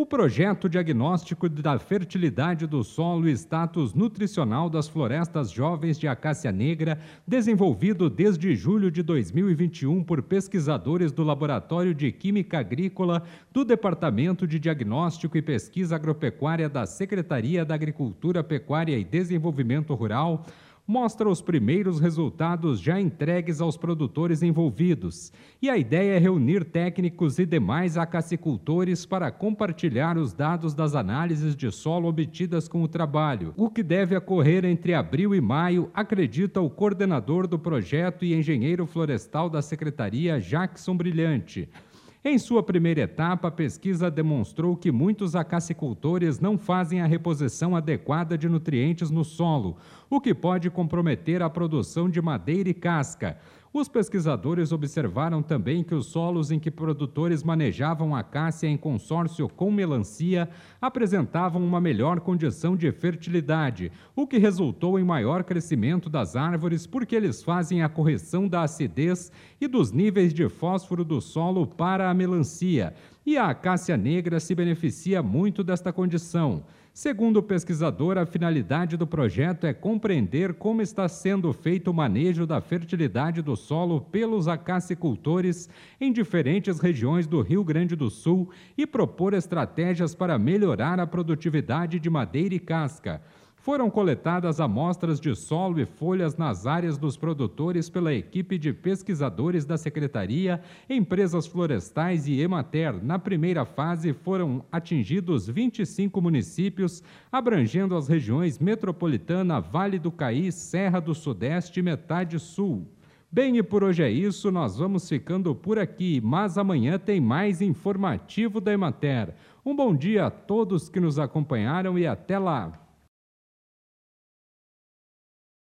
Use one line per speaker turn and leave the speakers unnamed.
O projeto diagnóstico da fertilidade do solo e status nutricional das florestas jovens de acácia negra, desenvolvido desde julho de 2021 por pesquisadores do Laboratório de Química Agrícola do Departamento de Diagnóstico e Pesquisa Agropecuária da Secretaria da Agricultura, Pecuária e Desenvolvimento Rural, mostra os primeiros resultados já entregues aos produtores envolvidos. E a ideia é reunir técnicos e demais acacicultores para compartilhar os dados das análises de solo obtidas com o trabalho, o que deve ocorrer entre abril e maio, acredita o coordenador do projeto e engenheiro florestal da Secretaria, Jackson Brilhante. Em sua primeira etapa, a pesquisa demonstrou que muitos acacicultores não fazem a reposição adequada de nutrientes no solo, o que pode comprometer a produção de madeira e casca. Os pesquisadores observaram também que os solos em que produtores manejavam a cássia em consórcio com melancia apresentavam uma melhor condição de fertilidade, o que resultou em maior crescimento das árvores porque eles fazem a correção da acidez e dos níveis de fósforo do solo para a melancia. E a acácia negra se beneficia muito desta condição. Segundo o pesquisador, a finalidade do projeto é compreender como está sendo feito o manejo da fertilidade do solo pelos acacicultores em diferentes regiões do Rio Grande do Sul e propor estratégias para melhorar a produtividade de madeira e casca. Foram coletadas amostras de solo e folhas nas áreas dos produtores pela equipe de pesquisadores da Secretaria, empresas florestais e Emater. Na primeira fase, foram atingidos 25 municípios, abrangendo as regiões metropolitana, Vale do Caí, Serra do Sudeste e metade sul. Bem, e por hoje é isso, nós vamos ficando por aqui, mas amanhã tem mais informativo da Emater. Um bom dia a todos que nos acompanharam e até lá!